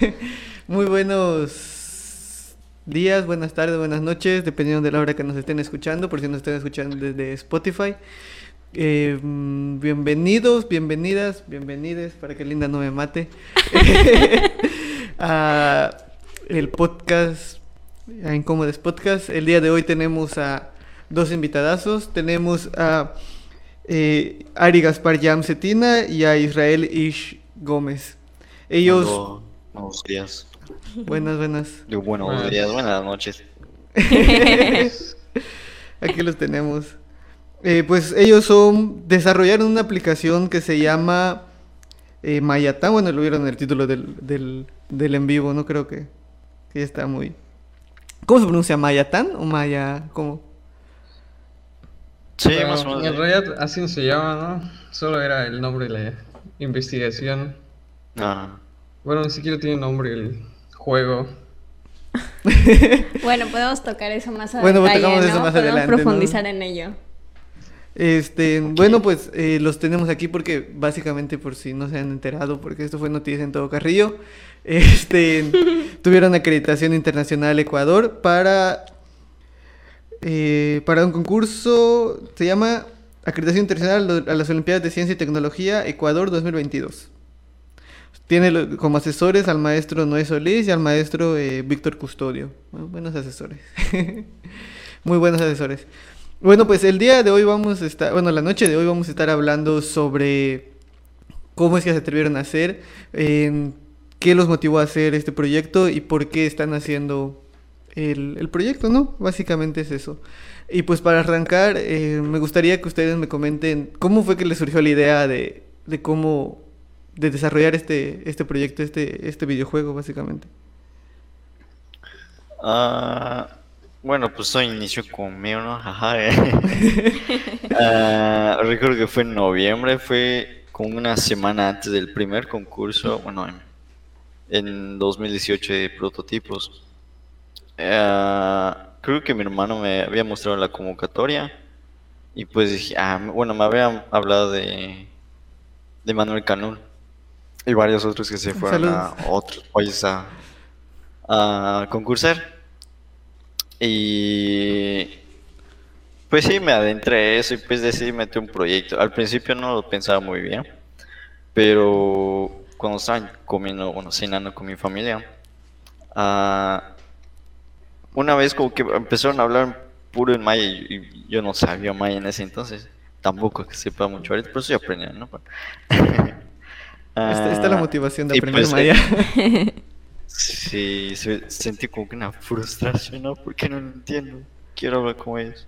Muy buenos días, buenas tardes, buenas noches, dependiendo de la hora que nos estén escuchando, por si nos estén escuchando desde Spotify. Mm, bienvenidos, bienvenidas, bienvenides, para que Linda no me mate, a el podcast, a Incómodes Podcast. El día de hoy tenemos a dos invitadazos. Tenemos a eh, Ari Gaspar Yam Cetina y a Israel Ish Gómez. Ellos... Buenos días. Buenas, buenas. Digo, buenos Buenas. días, buenas noches. Aquí los tenemos. Eh, pues ellos son desarrollaron una aplicación que se llama eh, Mayatán. Bueno, lo vieron en el título del, del, del en vivo, no creo que, que ya está muy. ¿Cómo se pronuncia? ¿Mayatán o Maya? ¿Cómo? Sí, más o menos. En realidad así no se llama, ¿no? Solo era el nombre de la investigación. Ah, Bueno, ni siquiera tiene nombre el juego. Bueno, podemos tocar eso más adelante. Bueno, pues tocamos eso más podemos adelante, ¿no? profundizar en ello. Este, bueno, pues eh, los tenemos aquí porque básicamente por si no se han enterado, porque esto fue noticia en todo Carrillo, este, tuvieron acreditación internacional Ecuador para eh, para un concurso, se llama Acreditación Internacional a las Olimpiadas de Ciencia y Tecnología Ecuador 2022. Tiene como asesores al maestro Noé Solís y al maestro eh, Víctor Custodio. Bueno, buenos asesores. Muy buenos asesores. Bueno, pues el día de hoy vamos a estar, bueno, la noche de hoy vamos a estar hablando sobre cómo es que se atrevieron a hacer, en qué los motivó a hacer este proyecto y por qué están haciendo el, el proyecto, ¿no? Básicamente es eso. Y pues para arrancar, eh, me gustaría que ustedes me comenten cómo fue que les surgió la idea de, de cómo, de desarrollar este, este proyecto, este, este videojuego, básicamente. ah, bueno, pues todo inició conmigo, ¿no? Ajá. eh. Ah, recuerdo que fue en noviembre, fue como una semana antes del primer concurso, bueno, en, en 2018 de prototipos. Ah, creo que mi hermano me había mostrado la convocatoria y pues dije, ah, bueno, me habían hablado de, de Manuel Canul y varios otros que se fueron a otros países a, a concursar. Y pues sí, me adentré a eso y pues decidí meter un proyecto. Al principio no lo pensaba muy bien, pero cuando estaban comiendo, bueno, cenando con mi familia, ah, una vez como que empezaron a hablar puro en maya y, yo no sabía maya en ese entonces. Tampoco que sepa mucho ahorita, pero estoy aprendiendo, ¿no? Está, está la Ah, motivación de aprender pues, maya. Sí, se- sentí como que una frustración, ¿no? Porque no lo entiendo. Quiero hablar con ellos.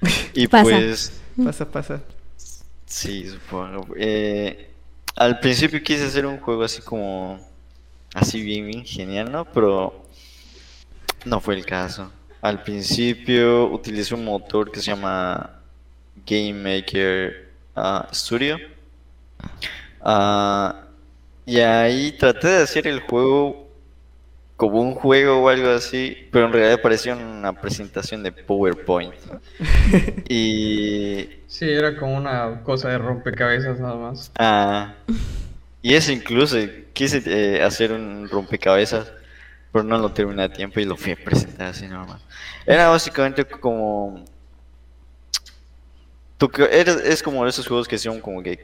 Y Pasa. pues, pasa, pasa. sí, supongo. Eh, al principio quise hacer un juego así como, así bien, bien genial, ¿no? Pero no fue el caso. Al principio utilicé un motor que se llama Game Maker ah, Studio. Ah, y ahí traté de hacer el juego como un juego o algo así, pero en realidad parecía una presentación de PowerPoint. Y, Sí, era como una cosa de rompecabezas nada más. ah, y eso incluso quise eh, hacer un rompecabezas, pero no lo terminé a tiempo y lo fui a presentar así normal. Era básicamente como... tú eres- es como esos juegos que son como que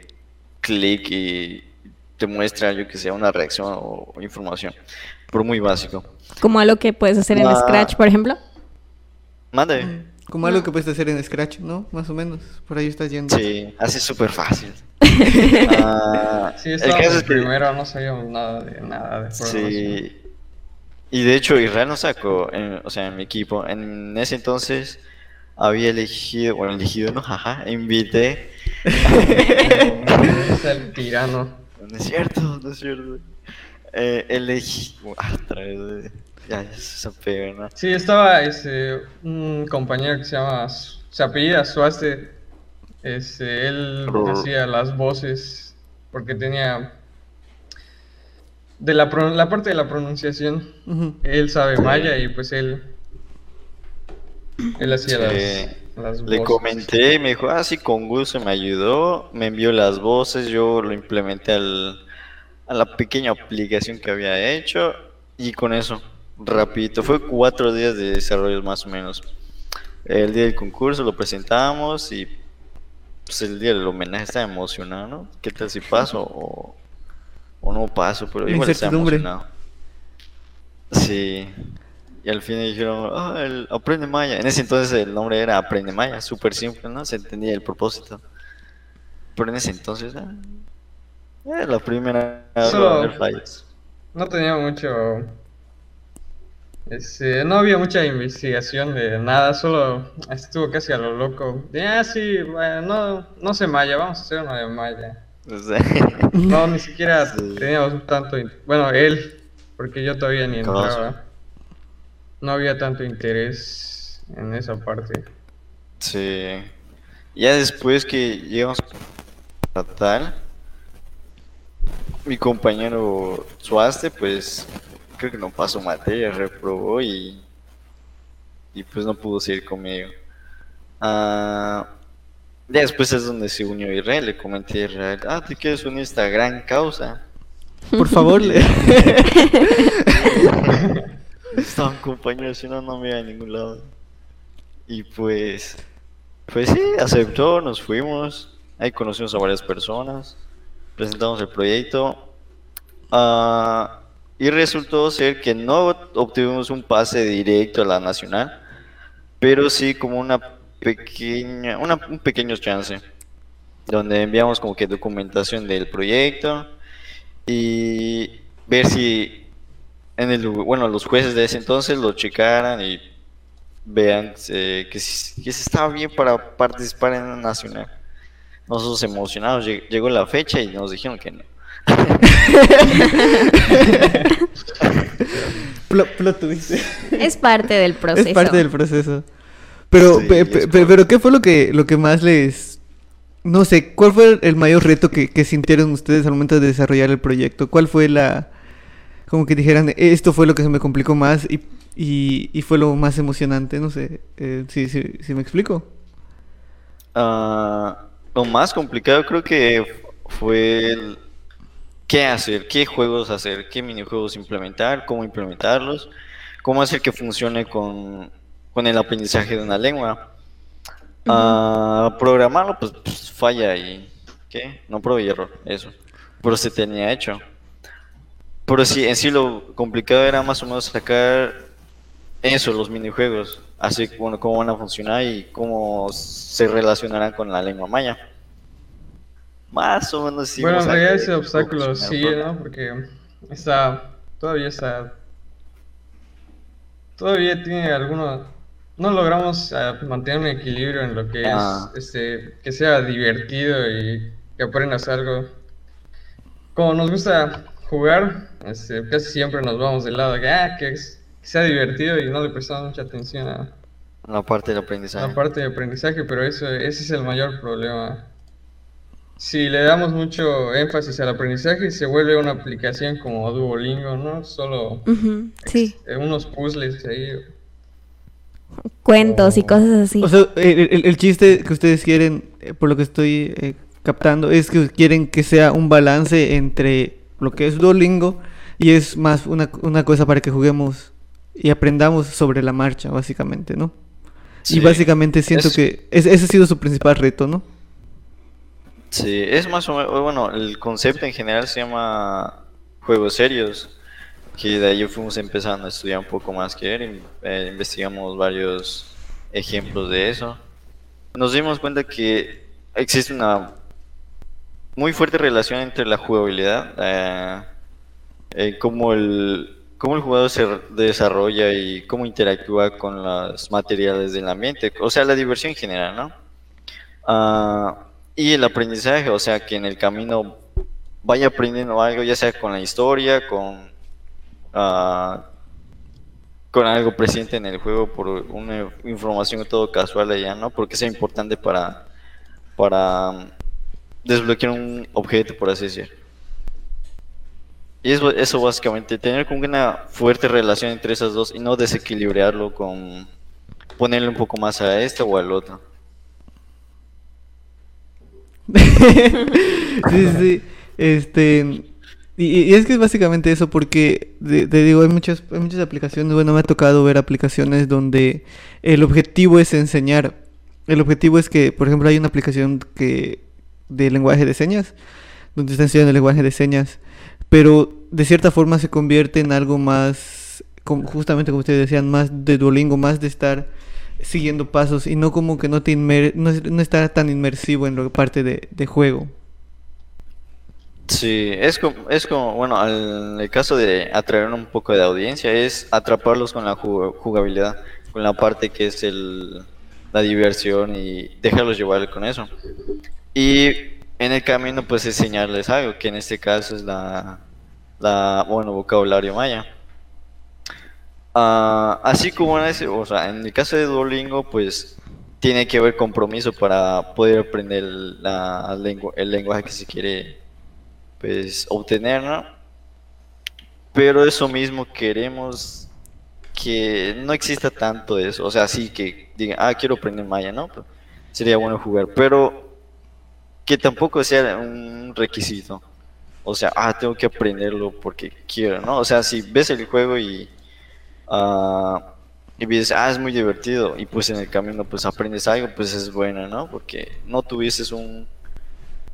clic y te muestra, yo que sé, una reacción o información, pero muy básico. Como algo que puedes hacer en Ah. Scratch, por ejemplo. Mande. Como algo que puedes hacer en Scratch, ¿no? Más o menos. Por ahí estás yendo. Sí, así súper fácil. Ah, Sí, el caso es que- primero, no sabíamos nada de nada de programación. Sí. Y de hecho Israel nos sacó, en- o sea, en mi equipo. En ese entonces había elegido, bueno, elegido, no, jaja, invité. Es el tirano. No es cierto, no es cierto. Eh, elegí, ah, otra vez, ya, ya se pega, ¿no? Sí, estaba ese, un compañero que se llama, Su- se apellida Suaste. Este, él Rrr. hacía las voces porque tenía de la, pro- la parte de la pronunciación. Él sabe maya y pues él él hacía Sí. las, las Le voces. comenté y me dijo, ah, sí, con gusto me ayudó, me envió las voces, yo lo implementé al, a la pequeña aplicación que había hecho Y con eso, rapidito, fue cuatro días de desarrollo más o menos. El día del concurso lo presentamos y pues el día del homenaje estaba emocionado, ¿no? ¿Qué tal si paso o, o no paso? Pero igual estaba incertidumbre. emocionado. Sí. Y al fin dijeron, ah, el Aprende Maya. En ese entonces el nombre era Aprende Maya, súper simple, ¿no? Se entendía el propósito. Pero en ese entonces, ah, era la primera Solo- Flyers. No tenía mucho. este, no había mucha investigación de nada, solo estuvo casi a lo loco. De, ah, sí, bueno, no, no sé maya, vamos a hacer una de maya. No, ni siquiera Sí. teníamos tanto. Bueno, él, porque yo todavía ni entraba. No había tanto interés en esa parte. Sí. Ya después que llegamos a tal, mi compañero Suaste, pues creo que no pasó materia, reprobó y, y pues no pudo seguir conmigo. Ah, ya después es donde se unió Israel, le comenté a Israel, ah, ¿te quieres unir a esta gran causa? Por favor, le- Estaban compañeros, si no, no me iba a ningún lado. Y pues, pues sí, aceptó, nos fuimos. Ahí conocimos a varias personas. Presentamos el proyecto. ah, y resultó ser que no obtuvimos un pase directo a la nacional, pero sí como una pequeña, una, un pequeño chance. Donde enviamos como que documentación del proyecto y ver si en el bueno los jueces de ese entonces lo checaran y vean eh, que, si, que si estaba bien para participar en la nacional. Nosotros emocionados, lleg- llegó la fecha y nos dijeron que no. Plot, plot twist. Es parte del proceso. Es parte del proceso. Pero, Sí, pe- es pe- parte. pero ¿qué fue lo que, lo que más les... No sé, ¿cuál fue el mayor reto que, que sintieron ustedes al momento de desarrollar el proyecto? ¿Cuál fue la... Como que dijeran, esto fue lo que se me complicó más y, y, y fue lo más emocionante? No sé, eh, si, me explico. Ah, lo más complicado creo que fue el qué hacer, qué juegos hacer, qué minijuegos implementar, cómo implementarlos, cómo hacer que funcione con, con el aprendizaje de una lengua. Ah, programarlo, pues, pues, falla y ¿qué? No y error, eso. Pero se tenía hecho. Pero sí, en sí lo complicado era más o menos sacar eso, los minijuegos, así bueno, cómo van a funcionar y cómo se relacionarán con la lengua maya. Más o menos sí. bueno, en realidad ese obstáculo todo. ¿no? Porque está. Todavía está. Todavía tiene algunos. No logramos ah, mantener un equilibrio en lo que Ah. es. Este, que sea divertido y que aprendas algo. Como nos gusta jugar, este, casi siempre nos vamos del lado de que, ah, que, es- que sea divertido y no le prestamos mucha atención a La parte del aprendizaje. la parte de aprendizaje, pero eso, ese es el mayor problema. Si le damos mucho énfasis al aprendizaje, se vuelve una aplicación como Duolingo, ¿no? Solo Sí, eh, unos puzzles ahí. cuentos y Oh. cosas así. O sea, el, el- el chiste que ustedes quieren, eh, por lo que estoy eh, captando, es que quieren que sea un balance entre lo que es Duolingo y es más una, una cosa para que juguemos y aprendamos sobre la marcha, básicamente, ¿no? Y Sí. básicamente siento Es- que es- ese ha sido su principal reto, ¿no? Sí, es más o menos, bueno, el concepto en general se llama juegos serios, que de ahí fuimos empezando a estudiar un poco más que él, y, eh, investigamos varios ejemplos de eso. Nos dimos cuenta que existe una muy fuerte relación entre la jugabilidad, eh, eh, cómo el, cómo el jugador se desarrolla y cómo interactúa con los materiales del ambiente, o sea, la diversión en general, ¿no? Ah, y el aprendizaje, o sea, que en el camino vaya aprendiendo algo, ya sea con la historia, con, ah, con algo presente en el juego, por una información todo casual allá, ¿no? Porque sea importante para, para desbloquear un objeto, por así decir. Y eso, eso básicamente, tener como una fuerte relación entre esas dos y no desequilibrarlo con ponerle un poco más a este o al otro. sí, sí. Este, Y, y es que es básicamente eso, porque te, te digo, hay muchas, hay muchas aplicaciones, bueno, me ha tocado ver aplicaciones donde el objetivo es enseñar. El objetivo es que, por ejemplo, hay una aplicación que de lenguaje de señas, donde está enseñando el lenguaje de señas, pero de cierta forma se convierte en algo más, como- justamente como ustedes decían, más de Duolingo, más de estar siguiendo pasos y no como que no te no, no tan inmersivo en la parte de, juego. Sí, es como, es como, bueno, en el caso de atraer un poco de audiencia, es atraparlos con la ju- jugabilidad, con la parte que es el, la diversión y dejarlos llevar con eso. Y en el camino, pues enseñarles algo, que en este caso es la, la bueno, vocabulario maya. Ah, así como en ese, o sea, en el caso de Duolingo, pues tiene que haber compromiso para poder aprender la lengua, el lenguaje que se quiere pues obtener, ¿no? Pero eso mismo queremos que no exista tanto eso, o sea, sí que digan, ah, quiero aprender maya, ¿no? Pues, sería bueno jugar, pero que tampoco sea un requisito. O sea, ah, tengo que aprenderlo porque quiero, ¿no? O sea, si ves el juego y, ah, y dices, ah, es muy divertido, y pues en el camino pues aprendes algo, pues es bueno, ¿no? Porque no tuvieses un,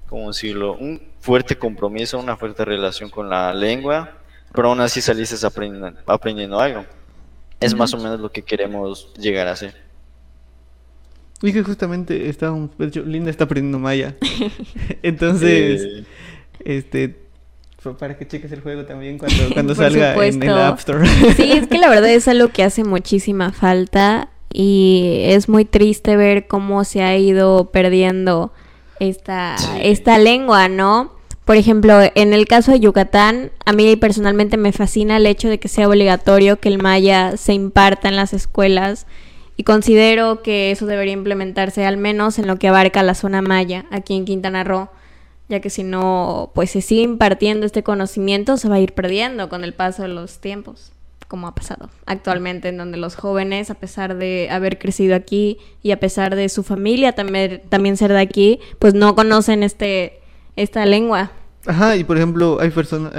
¿cómo decirlo? Un fuerte compromiso, una fuerte relación con la lengua, pero aún así saliste aprendiendo, aprendiendo algo. Es más o menos lo que queremos llegar a hacer. Y que justamente está un, de hecho, Linda está aprendiendo maya. Entonces, Eh, este para que cheques el juego también cuando, cuando salga en el. App Store. Sí, es que la verdad es algo que hace muchísima falta y es muy triste ver cómo se ha ido perdiendo esta, Sí. esta lengua, ¿no? Por ejemplo, en el caso de Yucatán, a mí personalmente me fascina el hecho de que sea obligatorio que el maya se imparta en las escuelas y considero que eso debería implementarse al menos en lo que abarca la zona maya aquí en Quintana Roo, ya que si no, pues se sigue impartiendo este conocimiento, se va a ir perdiendo con el paso de los tiempos, como ha pasado actualmente, en donde los jóvenes, a pesar de haber crecido aquí y a pesar de su familia también, también ser de aquí, pues no conocen este esta lengua. Ajá, y por ejemplo, hay personas,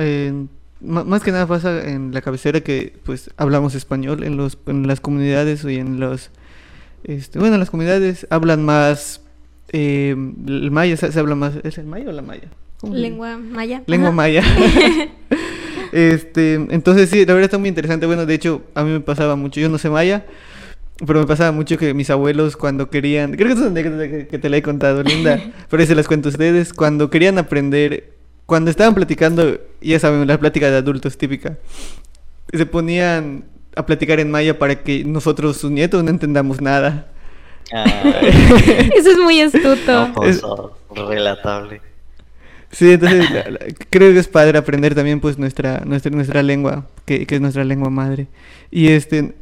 más que nada pasa en la cabecera que pues hablamos español, en los en las comunidades y en los, este, bueno, en las comunidades hablan más, eh, el maya, se, se habla más, ¿es el maya o la maya? Lengua maya. Lengua Ajá. maya. este, entonces sí, la verdad está muy interesante. Bueno, de hecho, a mí me pasaba mucho, yo no sé maya, pero me pasaba mucho que mis abuelos cuando querían, creo que es una anécdota que, que te la he contado, Linda, pero ahí se las cuento a ustedes, cuando querían aprender, cuando estaban platicando, ya saben, la plática de adultos típica, se ponían a platicar en maya para que nosotros, sus nietos, no entendamos nada. ah, Eso es muy astuto. no, pues, oh, relatable. Sí, entonces la- la- creo que es padre aprender también pues nuestra nuestra nuestra lengua, que, que es nuestra lengua madre. Y este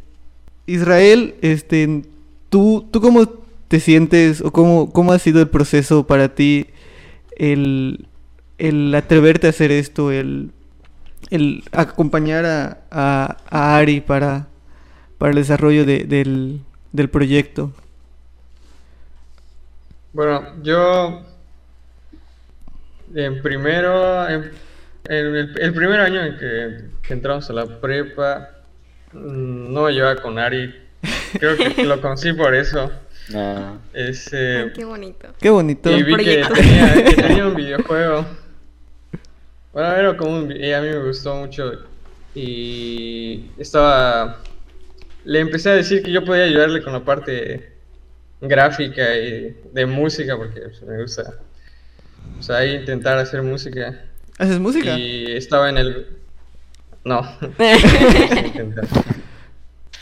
Israel, este tú tú cómo te sientes o cómo cómo ha sido el proceso para ti el el atreverte a hacer esto, el el acompañar a, a, a Ari para para el desarrollo de- del del proyecto. Bueno, yo en primero, en, en el, el primer año en que, que entramos a la prepa, no me llevaba con Ari. Creo que lo conocí por eso. Ah, Ese, Ay, qué bonito. Qué bonito. y vi que proyecto. tenía, que tenía un videojuego. Bueno, era como un, vi- y a mí me gustó mucho. Y estaba. Le empecé a decir que yo podía ayudarle con la parte gráfica y de música, porque pues, me gusta. O sea, ahí intentar hacer música. ¿Haces música? Y estaba en el. No.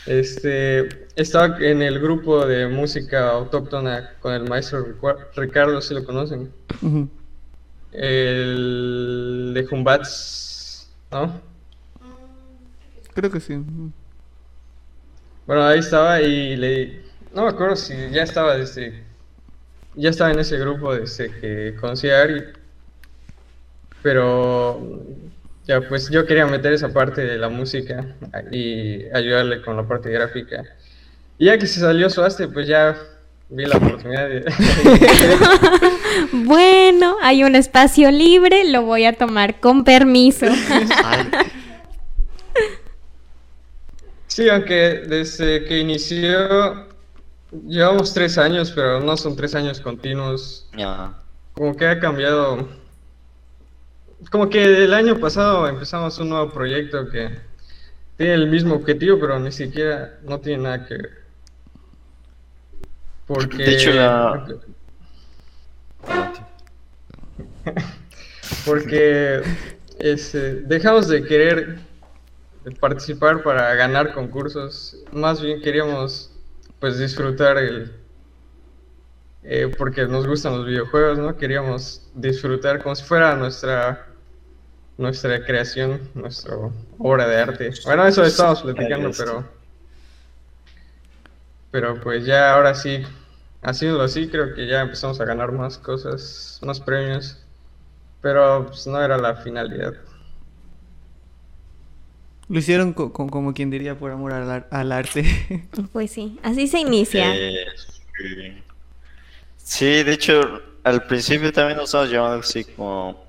Este, estaba en el grupo de música autóctona con el maestro Ricardo, si lo conocen. Ujú. El de Jumbats, ¿no? Creo que sí. Bueno, ahí estaba y le... No me acuerdo si ya estaba desde... Ya estaba en ese grupo desde que conocí a Ari. Pero... Ya, pues yo quería meter esa parte de la música y ayudarle con la parte gráfica. Y ya que se salió Suaste, pues ya vi la oportunidad de... bueno, hay un espacio libre, lo voy a tomar con permiso. Ay, Sí, aunque desde que inició, llevamos tres años, pero no son tres años continuos. ya. Como que ha cambiado. Como que el año pasado empezamos un nuevo proyecto que tiene el mismo objetivo, pero ni siquiera no tiene nada que ver. Porque. De hecho, la- Porque este, dejamos de querer participar para ganar concursos. Más bien queríamos pues disfrutar el... eh, porque nos gustan los videojuegos, ¿no? Queríamos disfrutar como si fuera nuestra nuestra creación, nuestra obra de arte. Bueno, eso estábamos platicando, pero pero pues ya ahora sí, haciéndolo así, creo que ya empezamos a ganar más cosas, más premios. Pero pues no era la finalidad. Lo hicieron co- co- como quien diría por amor al, ar- al arte. Pues sí, así se inicia. Eh, sí. Sí, de hecho, al principio también nos estábamos llamando así como...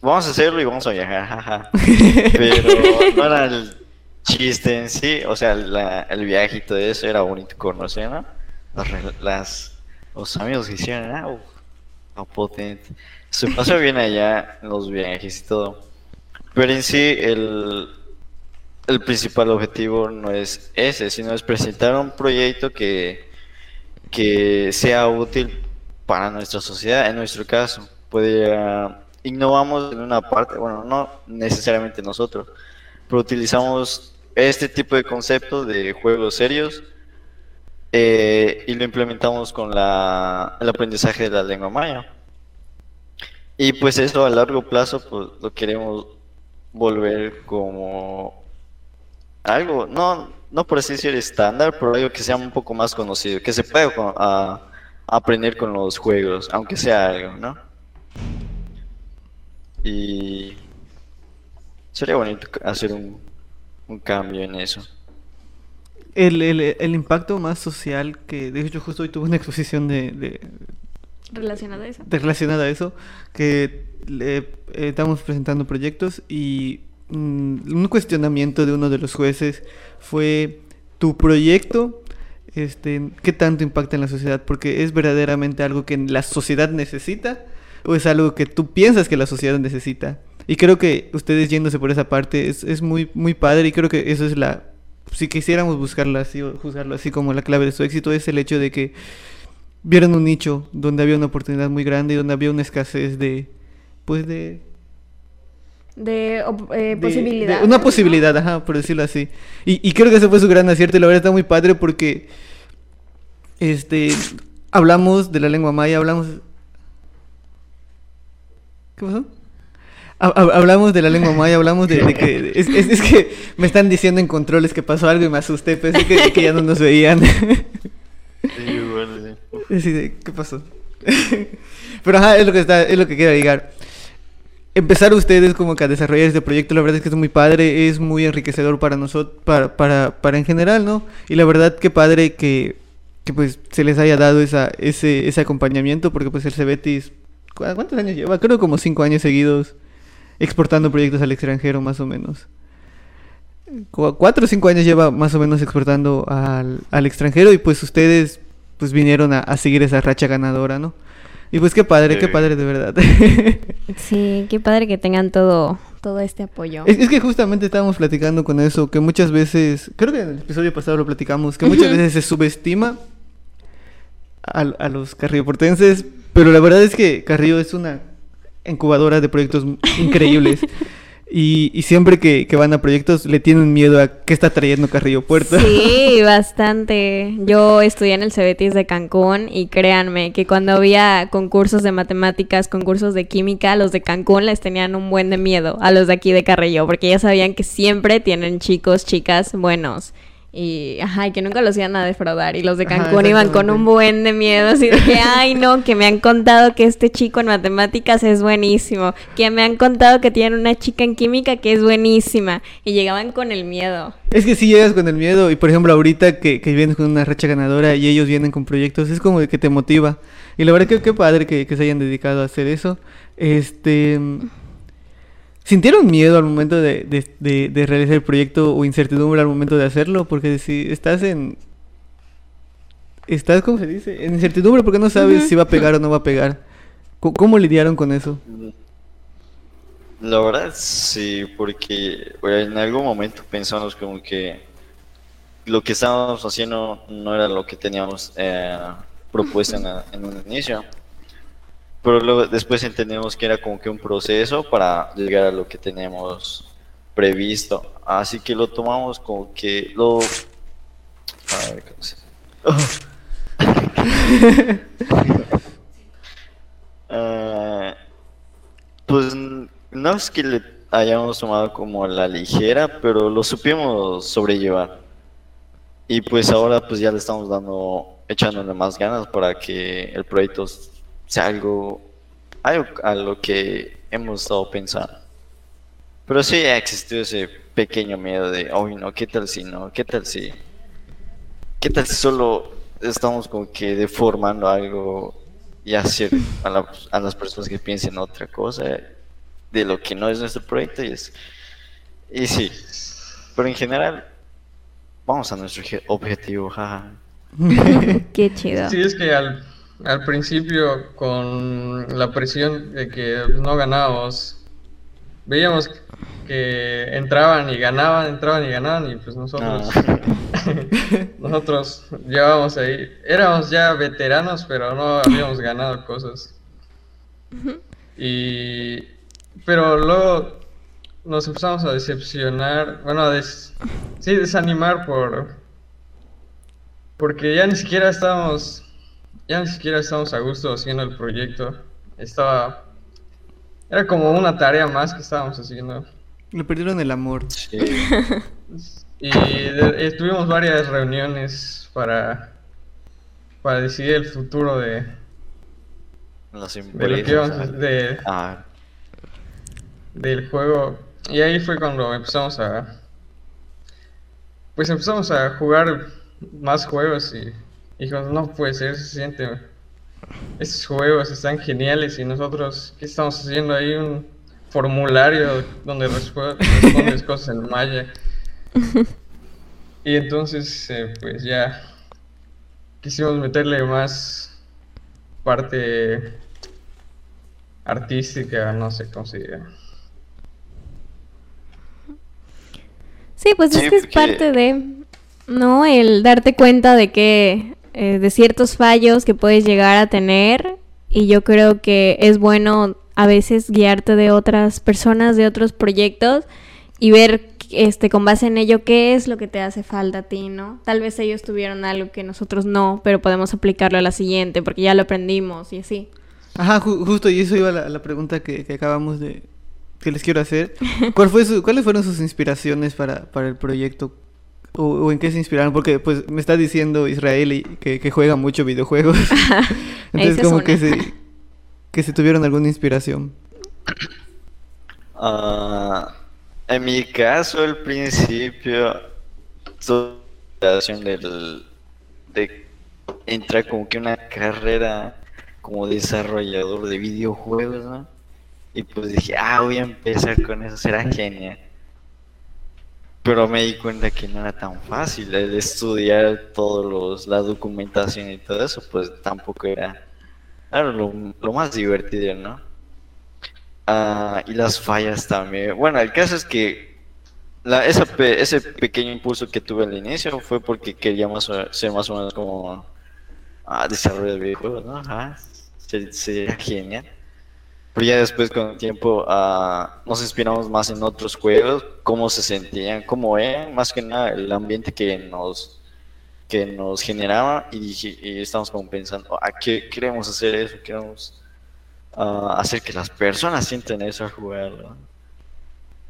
Vamos a hacerlo y vamos a viajar, jaja. Pero no era el chiste en sí, o sea, la- el viaje y todo eso era bonito conocer, ¿no? Las, las- los amigos que hicieron, ah, uf, ah, potente. Se pasó bien allá los viajes y todo. Pero en sí, el, el principal objetivo no es ese, sino es presentar un proyecto que, que sea útil para nuestra sociedad. En nuestro caso, podría, innovamos en una parte, bueno, no necesariamente nosotros, pero utilizamos este tipo de conceptos de juegos serios eh, y lo implementamos con la, el aprendizaje de la lengua maya. Y pues eso a largo plazo pues lo queremos volver como algo, no, no por así decir estándar, pero algo que sea un poco más conocido, que se pueda co- a- aprender con los juegos, aunque sea algo, ¿no? Y sería bonito hacer un, un cambio en eso. El, el, el impacto más social que, de hecho, justo hoy tuve una exposición de, de, Relacionado a eso. de- relacionada a eso, que le, eh, estamos presentando proyectos y mm, un cuestionamiento de uno de los jueces fue tu proyecto, este, ¿qué tanto impacta en la sociedad? Porque es verdaderamente algo que la sociedad necesita o es algo que tú piensas que la sociedad necesita. Y creo que ustedes yéndose por esa parte es, es muy, muy padre y creo que eso es la... Si quisiéramos buscarlo así o juzgarlo así como la clave de su éxito es el hecho de que vieron un nicho donde había una oportunidad muy grande y donde había una escasez de pues de, De, eh, de- posibilidad. de- una posibilidad ajá por decirlo así y, y creo que ese fue su gran acierto y la verdad está muy padre porque este hablamos de la lengua maya hablamos qué pasó Hablamos de la lengua maya, hablamos de, de que... Es, es- es que me están diciendo en controles que pasó algo y me asusté, pensé que, que ya no nos veían. Así de, ¿qué pasó? Pero ajá, es lo que está, es lo que quiero llegar. Empezar ustedes como que a desarrollar este proyecto, la verdad es que es muy padre, es muy enriquecedor para nosotros, para, para, para en general, ¿no? Y la verdad que padre que, que pues se les haya dado esa, ese, ese acompañamiento, porque pues el Cebetis, ¿cu- ¿cuántos años lleva? Creo como cinco años seguidos exportando proyectos al extranjero, más o menos. Cu- Cuatro o cinco años lleva más o menos exportando al, al extranjero y pues ustedes pues vinieron a, a seguir esa racha ganadora, ¿no? Y pues qué padre, qué padre de verdad. Sí, qué padre que tengan todo, todo este apoyo. Es, es que justamente estábamos platicando con eso, que muchas veces, creo que en el episodio pasado lo platicamos, que muchas veces se subestima a, a los carrioportenses, pero la verdad es que Carrillo es una incubadora de proyectos increíbles. Y, y siempre que, que van a proyectos le tienen miedo a qué está trayendo Carrillo Puerto. Sí, bastante. Yo estudié en el Cebetis de Cancún y créanme que cuando había concursos de matemáticas, concursos de química, los de Cancún les tenían un buen de miedo a los de aquí de Carrillo, porque ya sabían que siempre tienen chicos, chicas buenos. Y ajá, y que nunca los iban a defraudar. Y los de Ajá, Cancún iban con un buen de miedo, así de que, ay, no, que me han contado que este chico en matemáticas es buenísimo, que me han contado que tienen una chica en química que es buenísima. Y llegaban con el miedo. Es que si llegas con el miedo y por ejemplo ahorita que, que vienes con una racha ganadora y ellos vienen con proyectos, es como de que te motiva. Y la verdad que qué padre que, que se hayan dedicado a hacer eso. Este... ¿Sintieron miedo al momento de, de, de- de realizar el proyecto o incertidumbre al momento de hacerlo? Porque si estás en... Estás, ¿cómo se dice? En incertidumbre porque no sabes si va a pegar o no va a pegar. ¿Cómo lidiaron con eso? La verdad sí, porque bueno, en algún momento pensamos como que lo que estábamos haciendo no era lo que teníamos eh, propuesto en, en un inicio. Pero luego después entendemos que era como que un proceso para llegar a lo que teníamos previsto. Así que lo tomamos como que lo... A ver, ¿cómo se- Ah, pues no es que le hayamos tomado como la ligera, pero lo supimos sobrellevar. Y pues ahora pues ya le estamos dando, echándole más ganas para que el proyecto sea algo, algo a lo que hemos estado pensando. Pero sí ha existido ese pequeño miedo de, hoy no, ¿qué tal si no? ¿Qué tal si? ¿Qué tal si solo estamos como que deformando algo y hacer a, la- a las personas que piensen otra cosa de lo que no es nuestro proyecto? Y, es, y sí, pero en general, vamos a nuestro obje- objetivo, jaja. Qué chido. Sí, es que al, al principio con la presión de que no ganábamos, veíamos que entraban y ganaban, entraban y ganaban y pues nosotros, Ah, nosotros llevábamos ahí, éramos ya veteranos pero no habíamos ganado cosas. Y, pero luego nos empezamos a decepcionar, bueno, a des- sí, desanimar por, porque ya ni siquiera estábamos, ya ni siquiera estábamos a gusto haciendo el proyecto. Estaba, era como una tarea más que estábamos haciendo. Le perdieron el amor. sí. Y de- eh, tuvimos varias reuniones para, para decidir el futuro de, Las de lo que íbamos ah. de, Ah, del juego. Y ahí fue cuando empezamos a, pues empezamos a jugar más juegos y dijimos, no puede ser, se siente, estos juegos están geniales y nosotros, ¿qué estamos haciendo ahí? Un formulario donde respondes cosas en maya. Y entonces, eh, pues ya quisimos meterle más parte artística, no sé cómo se diga. Sí, pues Sí, es que es parte de, ¿no? El darte cuenta de que, eh, de ciertos fallos que puedes llegar a tener y yo creo que es bueno a veces guiarte de otras personas, de otros proyectos y ver, este, con base en ello, qué es lo que te hace falta a ti, ¿no? Tal vez ellos tuvieron algo que nosotros no, pero podemos aplicarlo a la siguiente porque ya lo aprendimos y así. Ajá, ju- justo, y eso iba a la, la pregunta que, que acabamos de... que les quiero hacer. ¿Cuál fue su- ¿Cuáles fueron sus inspiraciones para, para el proyecto? O, o en qué se inspiraron? Porque pues me está diciendo Israel y que, que juega mucho videojuegos. Entonces como que se, que se tuvieron alguna inspiración. Ah, en mi caso, al principio, toda la del, de entrar como que una carrera como desarrollador de videojuegos, ¿no? Y pues dije, ah, voy a empezar con eso, será genial. Pero me di cuenta que no era tan fácil el estudiar todos los, la documentación y todo eso, pues tampoco era, era lo, lo más divertido, ¿no? Ah, y las fallas también. Bueno, el caso es que la, esa ese pequeño impulso que tuve al inicio fue porque quería más ser más o menos como ah, desarrollo de videojuegos, ¿no? Ser- sería genial. Pero ya después con el tiempo ah, nos inspiramos más en otros juegos, cómo se sentían, cómo eran, más que nada el ambiente que nos que nos generaba y, y estamos como pensando, ¿a qué queremos hacer eso? Queremos ah, hacer que las personas sientan eso al jugarlo.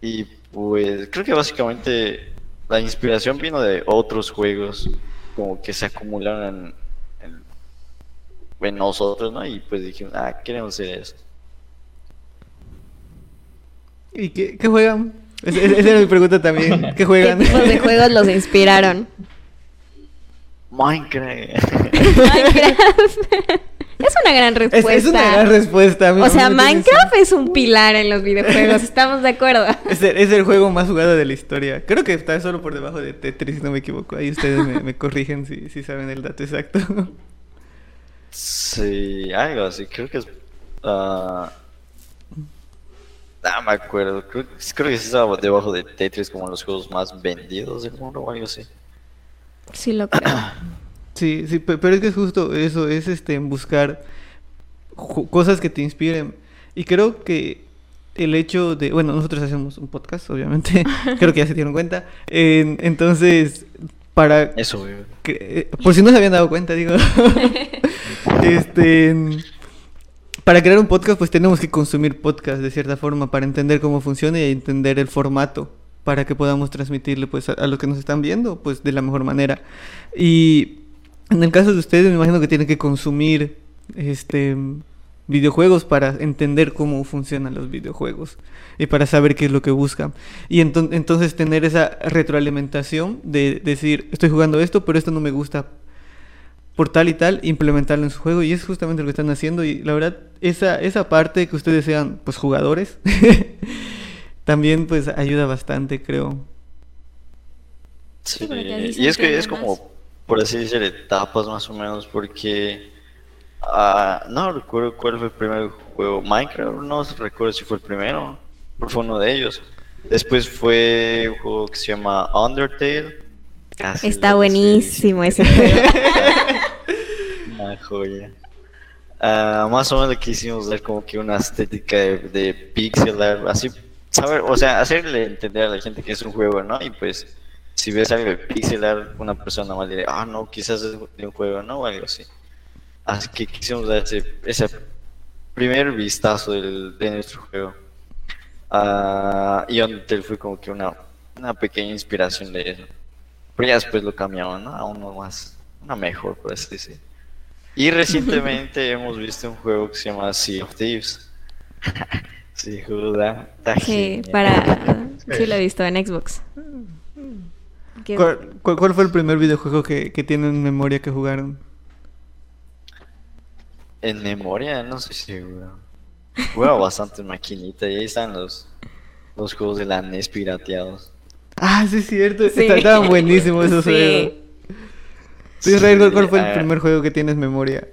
Y pues creo que básicamente la inspiración vino de otros juegos, como que se acumularon en- en nosotros, ¿no? Y pues dijimos, ah, queremos hacer eso. ¿Y qué, qué juegan? Es- es- Esa era mi pregunta también. ¿Qué ¿Qué juegan? tipos de juegos los inspiraron? Minecraft. Minecraft. es una gran Es, respuesta. es una gran respuesta. O sea, Minecraft es un pilar en los videojuegos, ¿estamos de acuerdo? Es el, es el juego más jugado de la historia. Creo que está solo por debajo de Tetris, si no me equivoco. Ahí ustedes me, me corrigen si, si saben el dato exacto. Sí, algo así, creo que es... ah, no me acuerdo, creo, creo que sí estaba debajo de Tetris como los juegos más vendidos del mundo o algo así. Sí, lo creo. Sí, sí, pe- pero es que es justo eso, es este buscar cosas que te inspiren. Y creo que el hecho de, bueno, nosotros hacemos un podcast, obviamente, creo que ya se dieron cuenta. En- entonces, para Eso, que- eh, por si no se habían dado cuenta, digo. este. Para crear un podcast, pues tenemos que consumir podcast de cierta forma para entender cómo funciona y entender el formato para que podamos transmitirle pues a, a los que nos están viendo pues de la mejor manera. Y en el caso de ustedes me imagino que tienen que consumir este videojuegos para entender cómo funcionan los videojuegos y para saber qué es lo que buscan. Y enton- entonces tener esa retroalimentación de decir, estoy jugando esto, pero esto no me gusta por tal y tal, implementarlo en su juego y es justamente lo que están haciendo y la verdad esa esa parte que ustedes sean pues jugadores también pues ayuda bastante, creo. Sí, se y es que es como, por así decir, etapas más o menos, porque ah, no recuerdo cuál fue el primer juego. Minecraft, no recuerdo si fue el primero, pero fue uno de ellos. Después fue un juego que se llama Undertale. Casi Está buenísimo ese juego. Una joya. Ah, más o menos le quisimos dar como que una estética de, de pixel art, así, saber, o sea, hacerle entender a la gente que es un juego, ¿no? Y pues, si ves algo de pixel art, una persona más dirá, ah, no, quizás es de un juego, ¿no? O algo así. Así que quisimos dar ese, ese primer vistazo del, de nuestro juego. Ah, y Undertale fue como que una, una pequeña inspiración de eso. Pero ya después lo cambiaron, ¿no? A uno más, una mejor, por así decir. Y recientemente hemos visto un juego que se llama Sea of Thieves. sí, joda, está Sí, para... Sí, lo he visto en Xbox. ¿Cuál, fue el primer videojuego que, que tienen en memoria que jugaron? En memoria, no estoy seguro. Juego bastante en maquinita y ahí están los, los juegos de la NES pirateados. Ah, sí es cierto, Sí. está- estaban buenísimos esos Sí. juegos. Tú, Israel, ¿cuál- ¿cuál fue el ah, primer juego que tienes memoria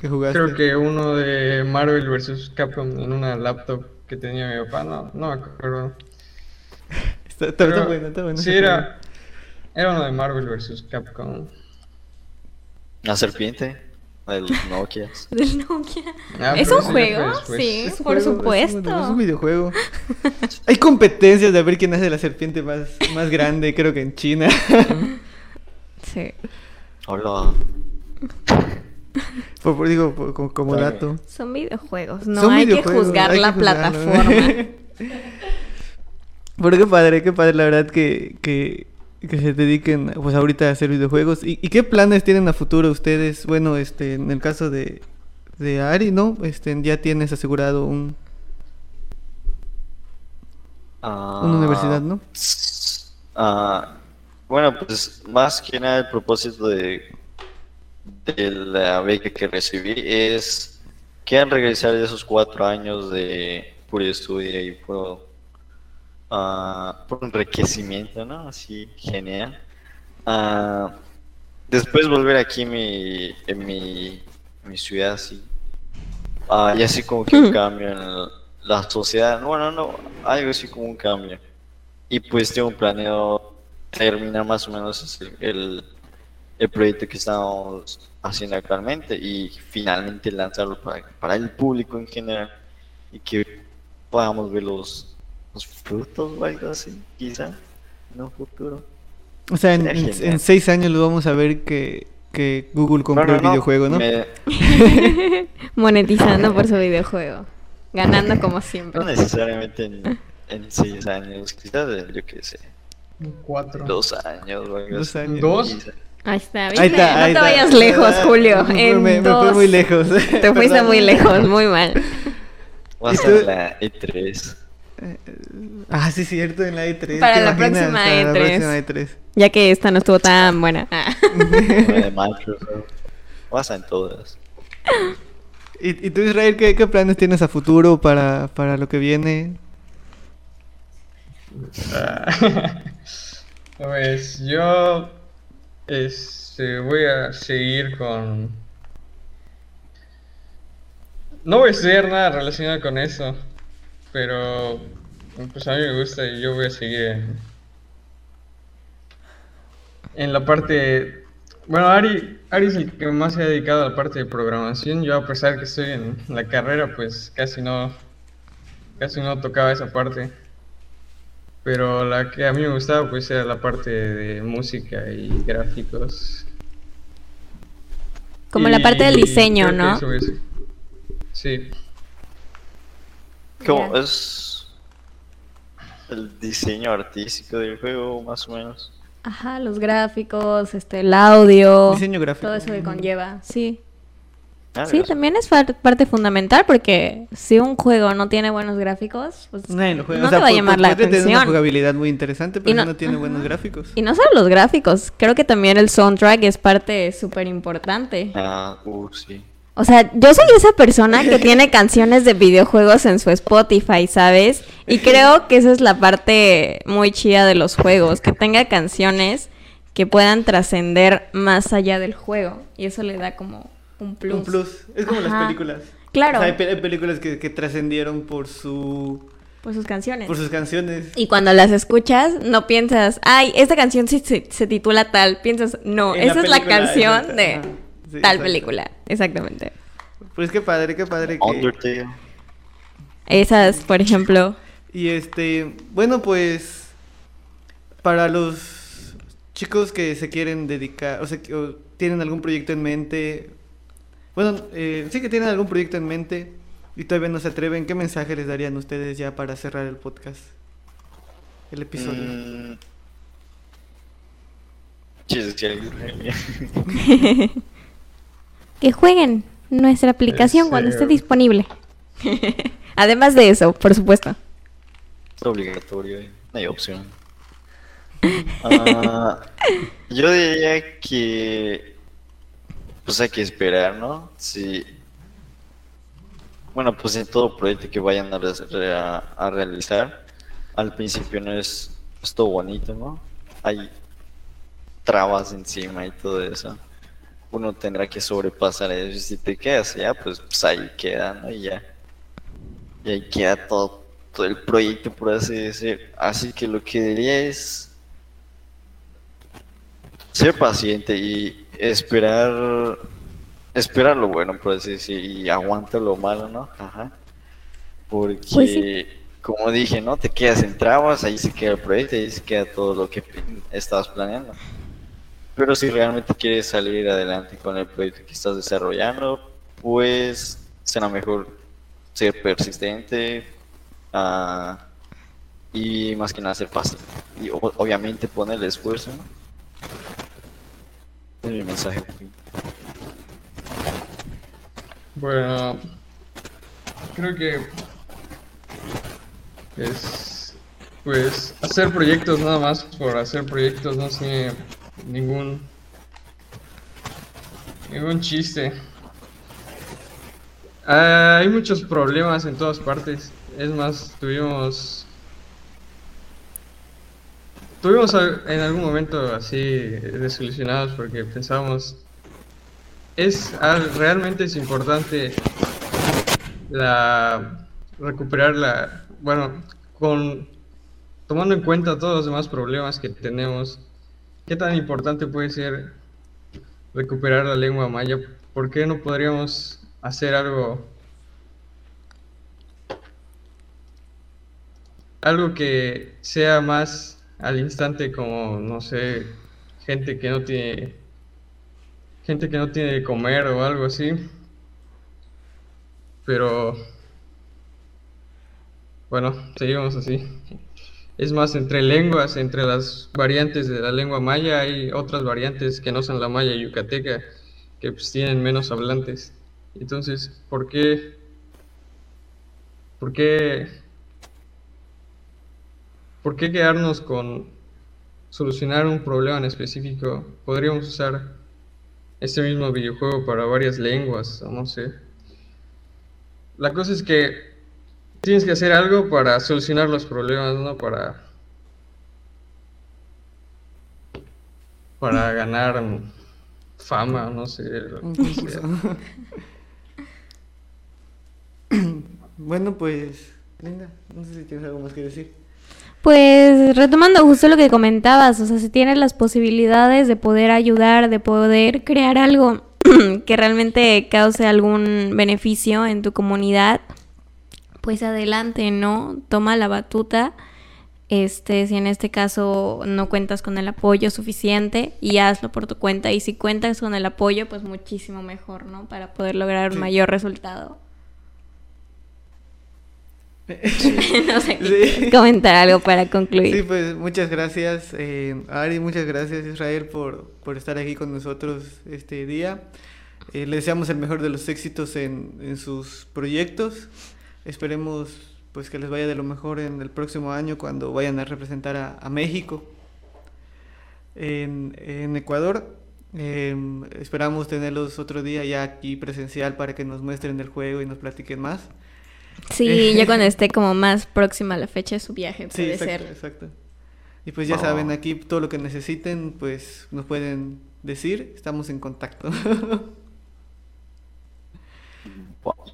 que jugaste? Creo que uno de Marvel vs. Capcom en una laptop que tenía mi papá, no, no me acuerdo. Está, está- está bueno, está bueno. Sí, era, era uno de Marvel vs. Capcom. La serpiente, el Nokia. Del Nokia. Ah, ¿Es un juego? después. Sí, Es un por juego, es un- supuesto. Es un, videojuego. Hay competencias de ver quién hace la serpiente más, más grande, creo que en China. Sí. Hola. por, por- digo, por- como, dato. Son videojuegos, no Son hay que juzgar hay la que plataforma. Pero qué padre, qué padre, la verdad que, que, que se dediquen pues ahorita a hacer videojuegos. ¿Y, y qué planes tienen a futuro ustedes? Bueno, este, en el caso de, de Ari, ¿no? Este, ya tienes asegurado un, Ah, una universidad, ¿no? ah, bueno, pues más que nada el propósito de, de la beca que recibí es que al regresar de esos cuatro años de puro estudio y puro, ah, puro enriquecimiento, ¿no? Así, genial. Ah, después volver aquí en mi, en mi, mi ciudad, así. Ah, y así como que un cambio en el- la sociedad. Bueno, no, algo así como un cambio. Y pues tengo planeado terminar más o menos el, el, el proyecto que estamos haciendo actualmente y finalmente lanzarlo para, para el público en general y que podamos ver los, los frutos o algo así, quizá, en un futuro. O sea, en, en- seis años lo vamos a ver que, que Google compró el videojuego, ¿no? me- Monetizando por su videojuego. Ganando como siempre. no necesariamente en, en seis años, quizás, yo qué sé, Cuatro. Dos años, güey. Dos años. ¿Dos? Ahí está, Ahí ¿viste? está, no ahí te está. vayas lejos, Julio. Me me, me fui muy lejos. Te fuiste muy lejos, muy mal. Va a la E E3. Ah, sí, cierto, en la E3. Para ¿te la imaginas? próxima Para la E3. próxima E E3. Ya que esta no estuvo tan buena. Ah. la de Microsoft. Pasa en todas. ¿Y, y tú, Israel, qué, qué planes tienes a futuro para, para lo que viene? Ah, pues yo este, voy a seguir con... No voy a estudiar nada relacionado con eso, pero pues a mí me gusta y yo voy a seguir en, la parte... Bueno, Ari, Ari es el que más se ha dedicado a la parte de programación. Yo a pesar que estoy en la carrera, pues casi no, casi no tocaba esa parte. Pero la que a mí me gustaba pues era la parte de música y gráficos. Como la parte del diseño, ¿no? eso es- Sí. ¿Cómo Ya. es el diseño artístico del juego, más o menos? Ajá, los gráficos, este, el audio. Diseño gráfico. Todo eso que conlleva, sí. Ah, Sí, también es parte fundamental porque si un juego no tiene buenos gráficos, pues juega. no O sea, te va a llamar la puede tener una atención. jugabilidad muy interesante, pero Y no- no, no tiene ajá. buenos gráficos. Y no solo los gráficos, creo que también el soundtrack es parte súper importante. Ah, uh, sí. O sea, yo soy esa persona que tiene canciones de videojuegos en su Spotify, ¿sabes? Y creo que esa es la parte muy chida de los juegos, que tenga canciones que puedan trascender más allá del juego. Y eso le da como un plus. Un plus. Es como las películas. Claro. O sea, hay, pe- hay películas que, que trascendieron por su Por sus canciones. por sus canciones. Y cuando las escuchas, no piensas, ay, esta canción sí se, se titula tal. Piensas, no, En la esa es la canción de Ajá. Sí, tal película. Exactamente. Pues qué padre, qué padre que... Undertale. Esas, por ejemplo. Y este, bueno, pues para los chicos que se quieren dedicar, o sea, que o tienen algún proyecto en mente, bueno, eh, sí que tienen algún proyecto en mente y todavía no se atreven, ¿qué mensaje les darían ustedes ya para cerrar el podcast? El episodio. Mm. Que jueguen nuestra aplicación cuando esté disponible. Además de eso, por supuesto. Es obligatorio, eh, no hay opción. Ah, yo diría que pues hay que esperar, ¿no? Si bueno, pues en todo proyecto que vayan a, re- a- a realizar, al principio no es, es todo bonito, ¿no? Hay trabas encima y todo eso. Uno tendrá que sobrepasar eso. Y si te quedas ya, pues, pues ahí queda, ¿no? Y ya. Y ahí queda todo, todo el proyecto, por así decir. Así que lo que diría es ser paciente y esperar, esperar lo bueno, por así decir, y aguanta lo malo, ¿no? Ajá. Porque, Pues sí. como dije, ¿no? Te quedas en trabas, ahí se queda el proyecto, ahí se queda todo lo que estabas planeando. Pero si realmente quieres salir adelante con el proyecto que estás desarrollando, pues será mejor ser persistente ah, y más que nada ser fácil. Y obviamente poner el esfuerzo. Es mi mensaje. Bueno, creo que es pues hacer proyectos nada más por hacer proyectos no tiene ningún ningún chiste. Ah, hay muchos problemas en todas partes. Es más, tuvimos tuvimos en algún momento así desilusionados porque pensábamos es realmente es importante la recuperar la bueno con tomando en cuenta todos los demás problemas que tenemos qué tan importante puede ser recuperar la lengua maya por qué no podríamos hacer algo algo que sea más al instante como no sé gente que no tiene gente que no tiene de comer o algo así. Pero bueno, seguimos así. Es más, entre lenguas, entre las variantes de la lengua maya, hay otras variantes que no son la maya yucateca, que pues tienen menos hablantes. Entonces, ¿por qué? ¿Por qué? ¿Por qué quedarnos con solucionar un problema en específico? Podríamos usar este mismo videojuego para varias lenguas, no sé. La cosa es que tienes que hacer algo para solucionar los problemas, ¿no? Para. Para ganar fama, no sé. lo que sea. bueno, pues, Linda, no sé si tienes algo más que decir. Pues retomando justo lo que comentabas, o sea, si tienes las posibilidades de poder ayudar, de poder crear algo que realmente cause algún beneficio en tu comunidad, pues adelante, ¿no? Toma la batuta. Este, si en este caso no cuentas con el apoyo suficiente y hazlo por tu cuenta. Y si cuentas con el apoyo, pues muchísimo mejor, ¿no? Para poder lograr un Sí. mayor resultado. No sé, Sí. comentar algo para concluir. Sí, pues muchas gracias, eh, Ari, muchas gracias, Israel, por, por estar aquí con nosotros este día. Eh, le deseamos el mejor de los éxitos en, en sus proyectos. Esperemos pues que les vaya de lo mejor en el próximo año cuando vayan a representar a, a México en, en Ecuador. Eh, esperamos tenerlos otro día ya aquí presencial para que nos muestren el juego y nos platiquen más. Sí, ya cuando esté como más próxima a la fecha de su viaje, Sí, puede exacto, ser. exacto. Y pues ya Oh. saben, aquí todo lo que necesiten, pues nos pueden decir, estamos en contacto.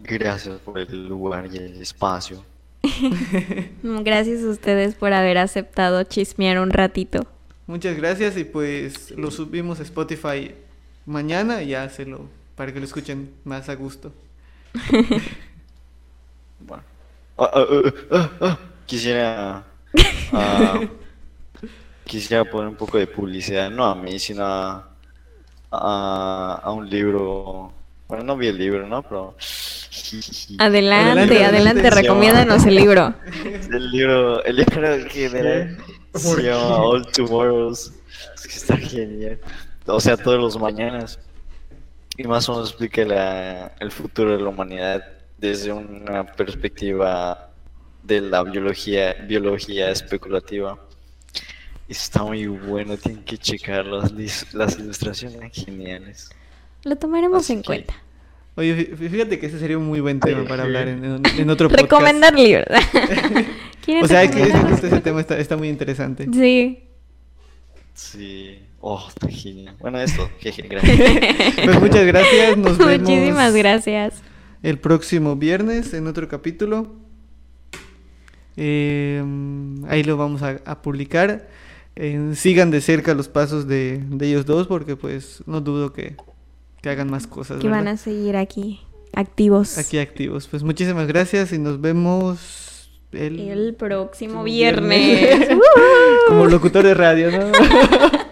Gracias por el lugar y el espacio. Mm, Gracias a ustedes por haber aceptado chismear un ratito. Muchas gracias y pues lo subimos a Spotify mañana y ya se lo para que lo escuchen más a gusto. Bueno. Ah, ah, ah, ah, ah. Quisiera. ah, quisiera poner un poco de publicidad, no a mí, sino a, a, a un libro. Bueno, no vi el libro, ¿no? Pero. Adelante, Adelante, recomiéndanos el libro. El libro, el libro que era, ¿Por se llama All Tomorrows. Es que está genial. O sea, todos los mañanas. Y más o menos explica la, el futuro de la humanidad desde una perspectiva de la biología, biología especulativa. Está muy bueno, tienen que checar las, las ilustraciones geniales. Lo tomaremos Así en que- cuenta. Oye, fí- fíjate que ese sería un muy buen tema para hablar en, en- en otro podcast. Recomendar libros. ¿Quieren O sea, que recomendar? este, ese tema está, está muy interesante. Sí. Sí, oh, está genial. Bueno, esto, jeje, gracias. Pues muchas gracias, nos vemos Muchísimas gracias. el próximo viernes en otro capítulo. Eh, ahí lo vamos a, a publicar. Eh, sigan de cerca los pasos de, de ellos dos porque pues no dudo que, que hagan más cosas. Que van a seguir aquí activos. Aquí activos. Pues muchísimas gracias y nos vemos el, El próximo próximo viernes. como locutor de radio, ¿no?